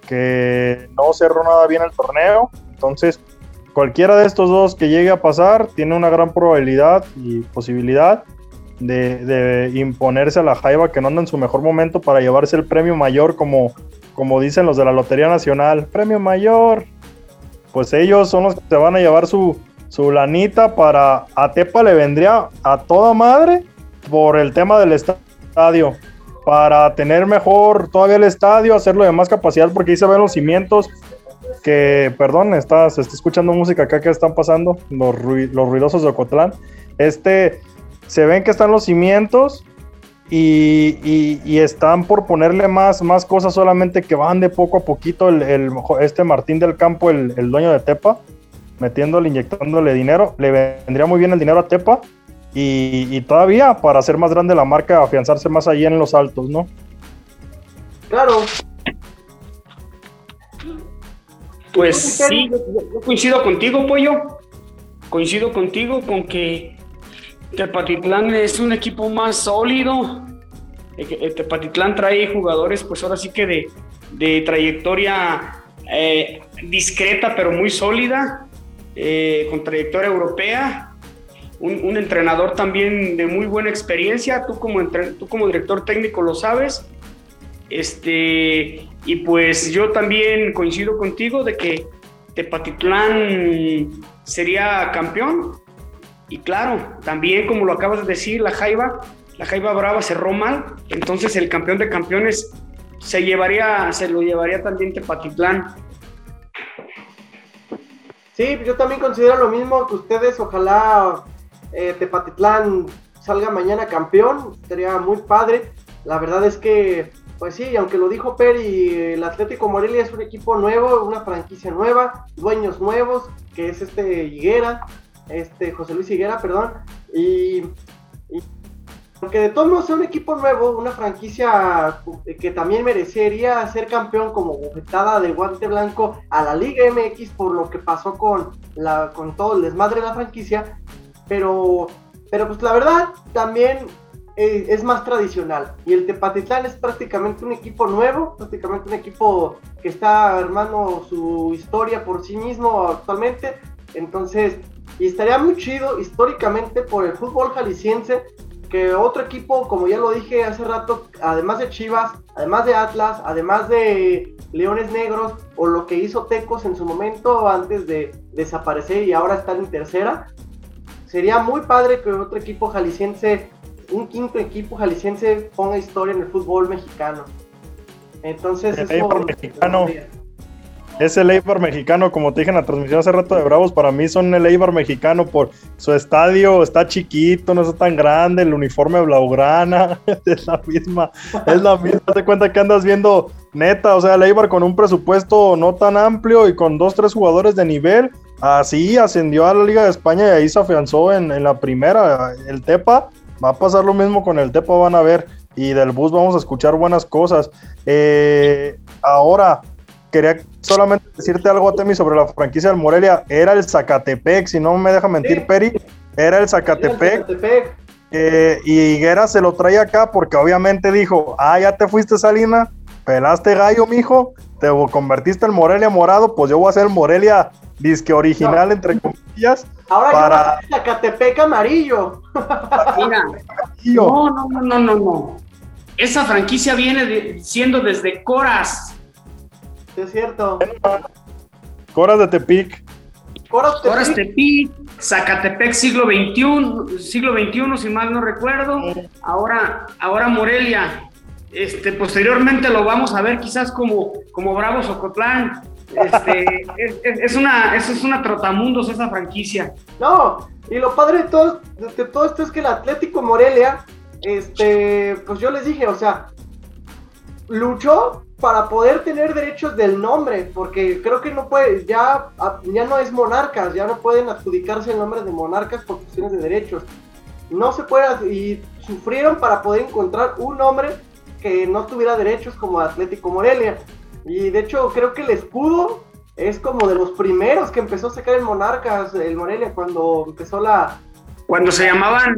que no cerró nada bien el torneo. Entonces, cualquiera de estos dos que llegue a pasar tiene una gran probabilidad y posibilidad de, imponerse a la Jaiba que no anda en su mejor momento para llevarse el premio mayor como, como dicen los de la Lotería Nacional. Premio mayor. Pues ellos son los que se van a llevar su, su lanita para... A Tepa le vendría a toda madre por el tema del estadio. Para tener mejor todavía el estadio, hacerlo de más capacidad porque ahí se ven los cimientos que, perdón, está, se está escuchando música acá que están pasando, los, los ruidosos de Ocotlán. Este, se ven que están los cimientos y, y, están por ponerle más, más cosas, solamente que van de poco a poquito. El, este Martín del Campo, el, el, dueño de Tepa, metiéndole, inyectándole dinero, le vendría muy bien el dinero a Tepa. Y, y todavía para hacer más grande la marca, afianzarse más allí en los altos, ¿no? Claro, pues sí, yo, coincido contigo, Pollo. Coincido contigo con que Tepatitlán es un equipo más sólido. Tepatitlán trae jugadores, pues ahora sí que de, trayectoria eh, discreta, pero muy sólida, eh, con trayectoria europea. Un, entrenador también de muy buena experiencia. Tú como, tú como director técnico lo sabes. Este, y pues yo también coincido contigo de que Tepatitlán sería campeón. Y claro, también como lo acabas de decir, la Jaiba, la Jaiba Brava cerró mal, entonces el campeón de campeones se llevaría, se lo llevaría también Tepatitlán. Sí, yo también considero lo mismo que ustedes, ojalá eh, Tepatitlán salga mañana campeón, sería muy padre. La verdad es que pues sí, aunque lo dijo Peri, el Atlético Morelia es un equipo nuevo, una franquicia nueva, dueños nuevos, que es este Higuera, este José Luis Higuera, perdón, y, aunque de todos modos sea un equipo nuevo, una franquicia que también merecería ser campeón como bofetada de guante blanco a la Liga MX por lo que pasó con, la, con todo el desmadre de la franquicia, pero, pero pues la verdad también eh, es más tradicional. Y el Tepatitlán es prácticamente un equipo nuevo, prácticamente un equipo que está armando su historia por sí mismo actualmente. Entonces, y estaría muy chido históricamente por el fútbol jalisciense que otro equipo, como ya lo dije hace rato, además de Chivas, además de Atlas, además de Leones Negros o lo que hizo Tecos en su momento antes de desaparecer y ahora estar en tercera, sería muy padre que otro equipo jalisciense un quinto equipo jalisciense ponga historia en el fútbol mexicano. Entonces, eso mexicano. es el Eibar mexicano, como te dije en la transmisión hace rato de Bravos, para mí son el Eibar mexicano por su estadio, está chiquito, no está tan grande, el uniforme blaugrana, es la misma, es la misma, te cuenta que andas viendo neta, o sea, el Eibar con un presupuesto no tan amplio y con dos, tres jugadores de nivel, así ascendió a la Liga de España y ahí se afianzó en, en la primera, el Tepa, va a pasar lo mismo con el Tepa, van a ver, y del bus vamos a escuchar buenas cosas. Eh, ahora, quería solamente decirte algo, a Temi, sobre la franquicia del Morelia. Era el Zacatepec, si no me deja mentir, Sí. Peri. Era el Zacatepec. Zacatepec. eh, y Higuera se lo trae acá porque obviamente dijo: Ah, ya te fuiste, Salina. Pelaste gallo, mijo. Te convertiste en Morelia morado. Pues yo voy a ser el Morelia disque original, entre comillas. Ahora Para- Zacatepec amarillo. Mira, no, no, no, no, no, no. Esa franquicia viene de- siendo desde Coras. Es cierto. Coras de Tepic. Coras Coras Tepic. Tepic, Zacatepec siglo XXI, siglo XXI, si mal no recuerdo. Ahora, ahora Morelia. Este, posteriormente lo vamos a ver quizás como, como Bravos Ocotlán. Este, es, es- es una, eso es una trotamundos esa franquicia. No, y lo padre de todo, de todo esto es que el Atlético Morelia, este, pues yo les dije, o sea, luchó para poder tener derechos del nombre, porque creo que no puede, ya, ya no es monarcas, ya no pueden adjudicarse el nombre de monarcas por cuestiones de derechos. No se puede, y sufrieron para poder encontrar un nombre que no tuviera derechos como Atlético Morelia. Y de hecho creo que el escudo es como de los primeros que empezó a sacar el Monarcas, el Morelia, cuando empezó la... Cuando se llamaban,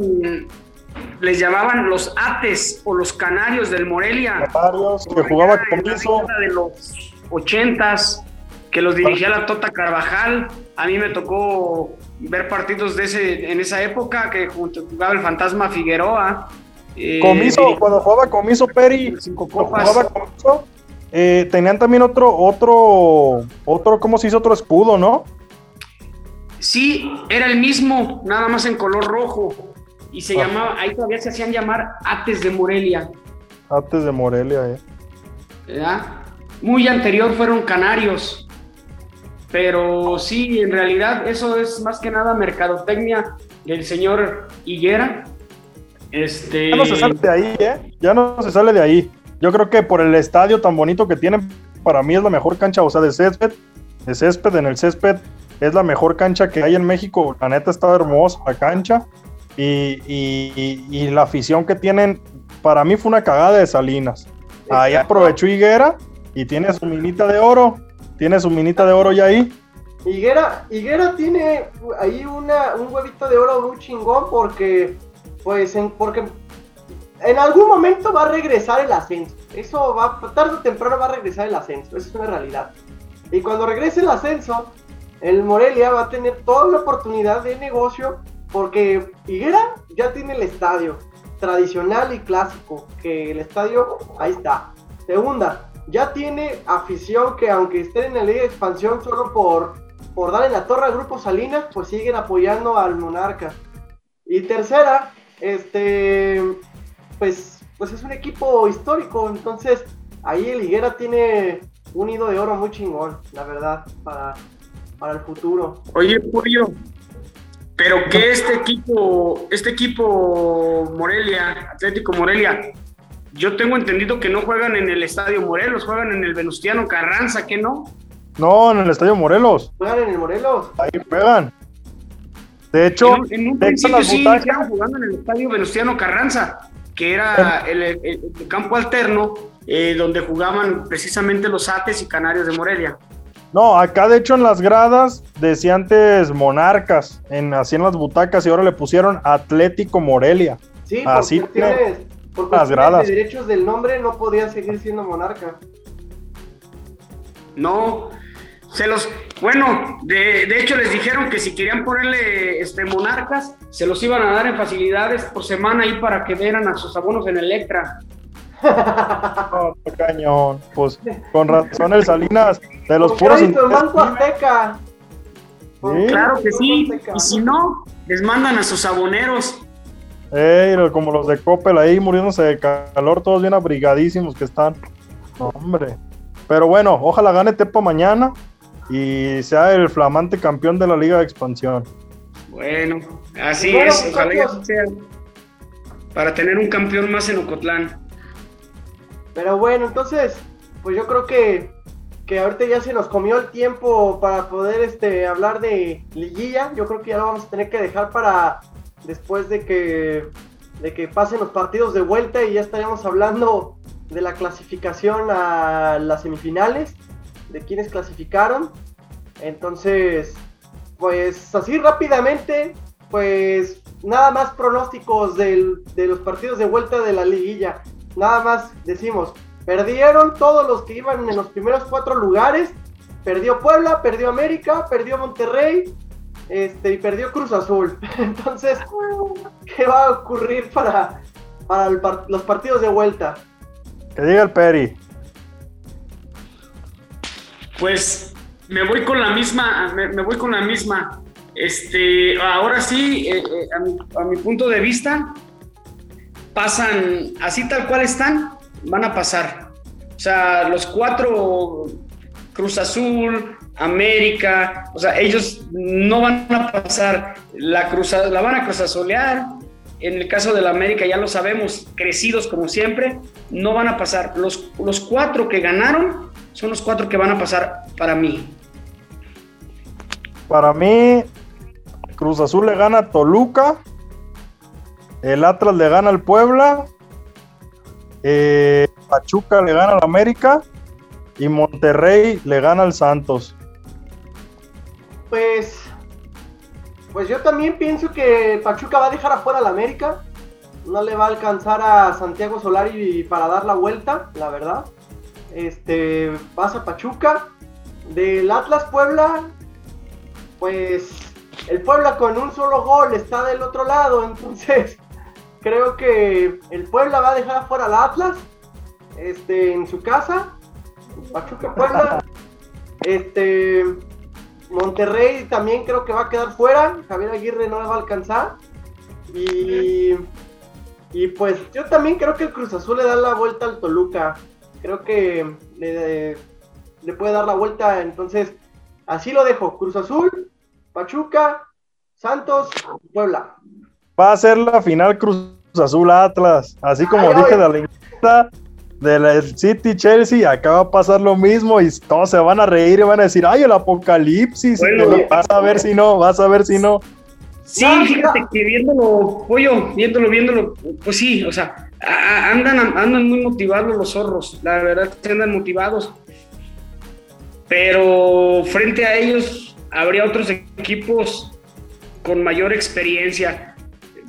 les llamaban los Ates o los Canarios del Morelia. Varios que jugaba En la Comiso. década de los ochentas, que los dirigía la Tota Carvajal. A mí me tocó ver partidos de ese, en esa época que junto- jugaba el Fantasma Figueroa. eh, Comiso, dirigía cuando jugaba Comiso Peri, cinco cuando copas. jugaba Comiso, eh, tenían también otro, otro, otro, ¿cómo se hizo? Otro escudo, ¿no? Sí, era el mismo, nada más en color rojo. Y se Ah. llamaba, ahí todavía se hacían llamar Ates de Morelia. Antes de Morelia, eh. ¿verdad? Muy anterior fueron Canarios. Pero sí, en realidad eso es más que nada mercadotecnia del señor Higuera. Este, Ya no se sale de ahí, ¿eh? Ya no se sale de ahí. Yo creo que por el estadio tan bonito que tienen, para mí es la mejor cancha, o sea, de césped, de césped, en el césped, es la mejor cancha que hay en México. La neta está hermosa la cancha. Y, y- la afición que tienen, para mí fue una cagada de Salinas. Ahí aprovechó Higuera y tiene su minita de oro. Tiene su minita de oro ya ahí. Higuera, Higuera tiene ahí una, un huevito de oro muy chingón porque, pues, en, porque en algún momento va a regresar el ascenso. Eso va, tarde o temprano va a regresar el ascenso, eso es una realidad. Y cuando regrese el ascenso, el Morelia va a tener toda la oportunidad de negocio porque Higuera ya tiene el estadio tradicional y clásico, que el estadio ahí está. Segunda, ya tiene afición que aunque estén en la Liga de Expansión solo por, por darle la torre al Grupo Salinas, pues siguen apoyando al Monarca. Y tercera, este, pues, pues es un equipo histórico, entonces ahí el Higuera tiene un nido de oro muy chingón, la verdad, para, para el futuro. Oye, Pollo, pero que este equipo, este equipo Morelia, Atlético Morelia, yo tengo entendido que no juegan en el Estadio Morelos, juegan en el Venustiano Carranza, ¿qué no? No, en el Estadio Morelos. Juegan en el Morelos. Ahí juegan. De hecho, En un, en un de hecho, principio las sí butacas- jugando en el Estadio Venustiano Carranza, que era el, el- el campo alterno eh, donde jugaban precisamente los Ates y Canarios de Morelia. No, acá de hecho en las gradas decía antes Monarcas, en, así en las butacas, y ahora le pusieron Atlético Morelia. Sí, por Así cuestiones, por las cuestiones gradas. de derechos del nombre no podía seguir siendo monarca. No, se los, bueno, de, de hecho les dijeron que si querían ponerle este monarcas, se los iban a dar en facilidades por semana ahí para que dieran a sus abonos en Electra. No, cañón. Pues con razón el Salinas de los puros. Banco Azteca. Sí. Claro que sí, y si no, les mandan a sus aboneros. Ey, como los de Coppel ahí muriéndose de calor, todos bien abrigadísimos que están. No, hombre. Pero bueno, ojalá gane Tepa mañana. Y sea el flamante campeón de la Liga de Expansión. Bueno, así Bueno, es, ojalá sea. Para tener un campeón más en Ocotlán. Pero bueno, entonces, pues yo creo que, que ahorita ya se nos comió el tiempo para poder este, hablar de liguilla. Yo creo que ya lo vamos a tener que dejar para después de que, de que pasen los partidos de vuelta y ya estaríamos hablando de la clasificación a las semifinales, de quienes clasificaron. Entonces, pues así rápidamente, pues nada más pronósticos del- de los partidos de vuelta de la liguilla. Nada más decimos, perdieron todos los que iban en los primeros cuatro lugares. Perdió Puebla, perdió América, perdió Monterrey este, y perdió Cruz Azul. Entonces, ¿qué va a ocurrir para, para los partidos de vuelta? Que diga el Peri. Pues me voy con la misma, me, voy con la misma. Este, ahora sí, eh, eh, a, mi, a mi punto de vista, pasan así tal cual están, van a pasar. O sea, los cuatro, Cruz Azul, América, o sea, ellos no van a pasar, la, cruza, la van a cruzazolear. En el caso de la América ya lo sabemos, crecidos como siempre, no van a pasar. Los, los cuatro que ganaron son los cuatro que van a pasar para mí. Para mí, Cruz Azul le gana a Toluca. El Atlas le gana al Puebla. eh, Pachuca le gana al América. Y Monterrey le gana al Santos. Pues, pues yo también pienso que Pachuca va a dejar afuera al América. No le va a alcanzar a Santiago Solari para dar la vuelta, la verdad. Este, pasa Pachuca. Del Atlas Puebla, pues el Puebla con un solo gol está del otro lado, entonces creo que el Puebla va a dejar afuera al Atlas, este, en su casa. Pachuca Puebla. Este, Monterrey también creo que va a quedar fuera. Javier Aguirre no le va a alcanzar. Y, y pues yo también creo que el Cruz Azul le da la vuelta al Toluca. Creo que le, le puede dar la vuelta. Entonces, así lo dejo. Cruz Azul, Pachuca, Santos, Puebla. Va a ser la final Cruz Azul Atlas. Así como Ay, dije ay. de la encuesta de la City Chelsea, acá va a pasar lo mismo y todos se van a reír y van a decir, ay, el apocalipsis. Bueno. Y vas a ver si no, vas a ver si no. Sí, No, fíjate que viéndolo, pollo, viéndolo, viéndolo, pues sí, o sea, andan, andan muy motivados los zorros, la verdad que andan motivados. Pero frente a ellos habría otros equipos con mayor experiencia.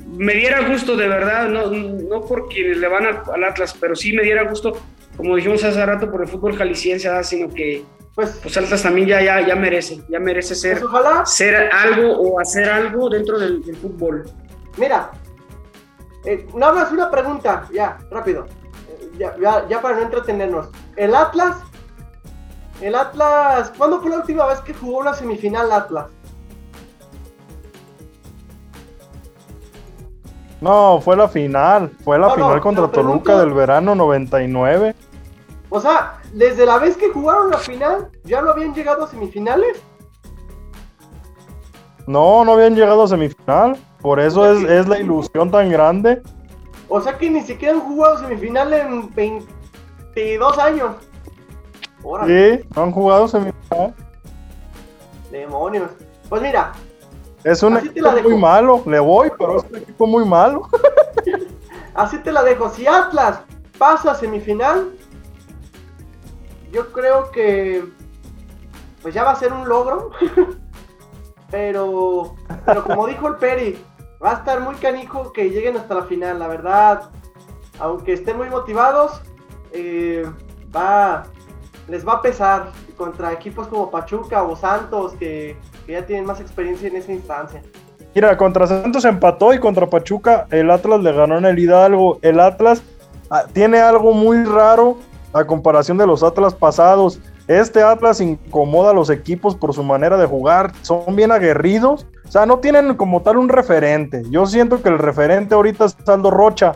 Me diera gusto, de verdad, no, no por quienes le van al, al Atlas, pero sí me diera gusto, como dijimos hace rato, por el fútbol jalisciense, sino que Pues, pues Atlas también ya, ya, ya merece, ya merece ser pues ojalá. ser algo o hacer algo dentro del, del fútbol. Mira, eh, nada más una pregunta, ya, rápido. Eh, ya, ya, ya para no entretenernos. El Atlas, el Atlas, ¿cuándo fue la última vez que jugó una semifinal Atlas? No, fue la final. Fue la No, no, final contra pregunto- Toluca del verano 99. O sea, desde la vez que jugaron la final, ¿ya no habían llegado a semifinales? No, no habían llegado a semifinal. Por eso es, es la ilusión tan grande. O sea que ni siquiera han jugado semifinal en 22 años. Órale, Sí, no han jugado semifinal. demonios. Pues mira, Es un equipo muy malo. Le voy, pero es un equipo muy malo. Así te la dejo. Si Atlas pasa a semifinal, yo creo que pues ya va a ser un logro. pero, pero como dijo el Peri, va a estar muy canijo que lleguen hasta la final. La verdad, aunque estén muy motivados, eh, va, les va a pesar contra equipos como Pachuca o Santos que, que ya tienen más experiencia en esa instancia. Mira, contra Santos empató y contra Pachuca el Atlas le ganó en el Hidalgo. El Atlas ah, tiene algo muy raro a comparación de los Atlas pasados. Este Atlas incomoda a los equipos por su manera de jugar. Son bien aguerridos. O sea, no tienen como tal un referente. Yo siento que el referente ahorita es Aldo Rocha.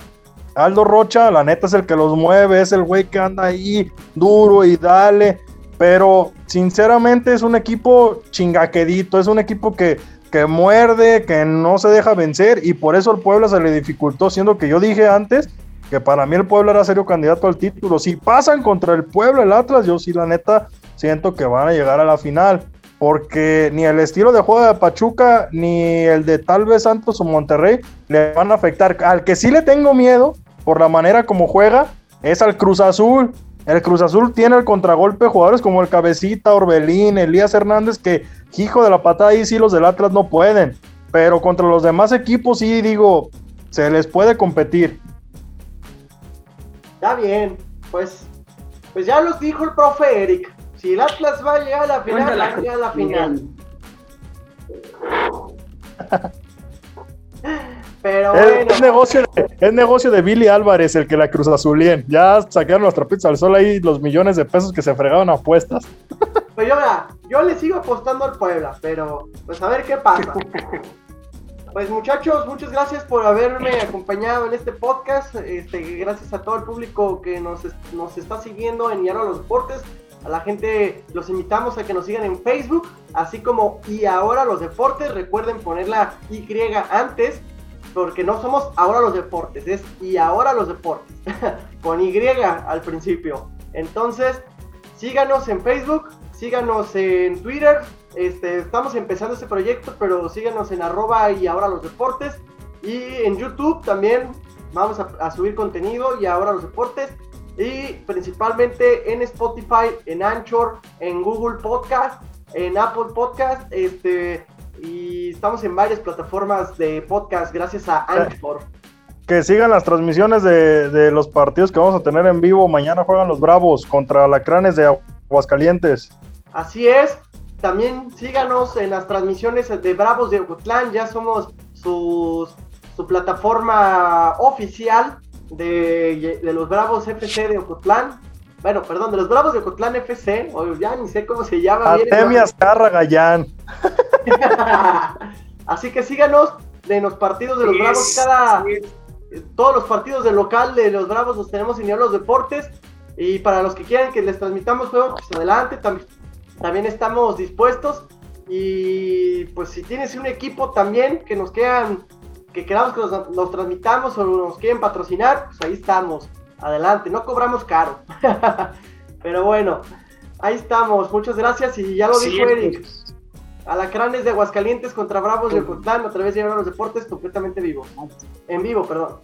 Aldo Rocha, la neta, es el que los mueve, es el güey que anda ahí duro y dale. Pero sinceramente es un equipo chingaquedito, es un equipo que, que muerde, que no se deja vencer y por eso el Puebla se le dificultó, siendo que yo dije antes que para mí el Puebla era serio candidato al título. Si pasan contra el Puebla, el Atlas, yo sí la neta siento que van a llegar a la final porque ni el estilo de juego de Pachuca ni el de tal vez Santos o Monterrey le van a afectar. Al que sí le tengo miedo por la manera como juega es al Cruz Azul. El Cruz Azul tiene el contragolpe jugadores como el Cabecita, Orbelín, Elías Hernández, que hijo de la patada ahí sí los del Atlas no pueden. Pero contra los demás equipos sí digo, se les puede competir. Está bien, pues, pues ya los dijo el profe Eric. Si el Atlas va a llegar a la final, va a llegar a la final. Pero bueno. Es, negocio de, es negocio de Billy Álvarez el que la Cruz Azulien. Ya sacaron los trapitos al sol ahí los millones de pesos que se fregaban a apuestas. Pues yo, yo le sigo apostando al Puebla, pero pues a ver qué pasa. Pues muchachos, muchas gracias por haberme acompañado en este podcast. Este, gracias a todo el público que nos, nos está siguiendo en Yaro los Deportes. A la gente los invitamos a que nos sigan en Facebook, así como y ahora los deportes. Recuerden poner la Y antes, porque no somos ahora los deportes, es y ahora los deportes, con Y al principio. Entonces, síganos en Facebook, síganos en Twitter. Este, estamos empezando este proyecto, pero síganos en arroba y ahora los deportes. Y en YouTube también vamos a, a subir contenido y ahora los deportes y principalmente en Spotify, en Anchor, en Google Podcast, en Apple Podcast, este, y estamos en varias plataformas de podcast gracias a Anchor. Que sigan las transmisiones de, los partidos que vamos a tener en vivo. Mañana juegan los Bravos contra Alacranes de Aguascalientes. Así es. También síganos en las transmisiones de Bravos de Ocotlán. Ya somos su plataforma oficial de, los Bravos FC de Ocotlán. Bueno, perdón, de los Bravos de Ocotlán FC, o ya ni sé cómo se llama. Artemia Azcarra Gallán. Así que síganos en los partidos de los Bravos cada... Todos los partidos del local de los Bravos los tenemos en los deportes. Y para los que quieran que les transmitamos juego, pues adelante, también, también estamos dispuestos. Y pues si tienes un equipo también que nos quedan que queramos que nos, transmitamos o nos quieren patrocinar, pues ahí estamos. Adelante, no cobramos caro. Pero bueno, ahí estamos. Muchas gracias y ya lo dijo Eric. Alacranes de Aguascalientes contra Bravos de Ocotlán a través de los deportes completamente vivo. En vivo, perdón.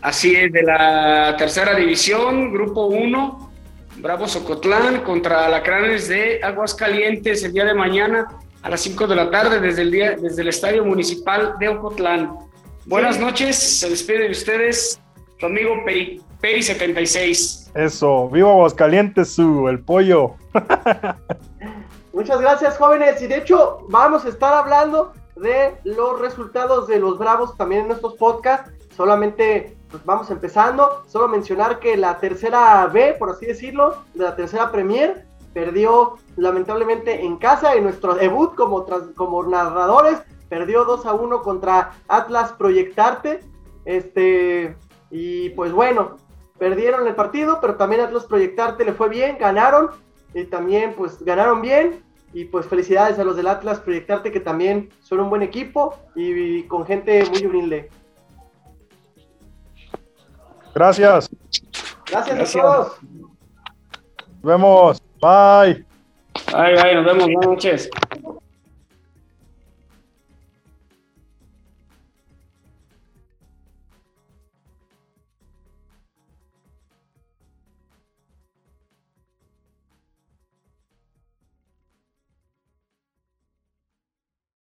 Así es, de la tercera división, grupo 1, Bravos Ocotlán contra Alacranes de Aguascalientes el día de mañana a las 5 de la tarde desde el, día, desde el Estadio Municipal de Ocotlán. Buenas noches, se despide de ustedes tu amigo Peri, Peri76. Eso, viva Aguascalientes, su, el pollo. Muchas gracias, jóvenes. Y de hecho, vamos a estar hablando de los resultados de los Bravos también en estos podcasts. Solamente pues, vamos empezando. Solo mencionar que la tercera B, por así decirlo, de la tercera Premier, perdió lamentablemente en casa en nuestro debut como, como narradores perdió 2 a 1 contra Atlas Proyectarte. Este, y pues bueno, perdieron el partido, pero también Atlas Proyectarte le fue bien, ganaron. Y también pues ganaron bien. Y pues felicidades a los del Atlas Proyectarte que también son un buen equipo y, con gente muy humilde. Gracias. Gracias, a todos. Nos vemos. Bye. Bye, bye. Nos vemos. Buenas noches.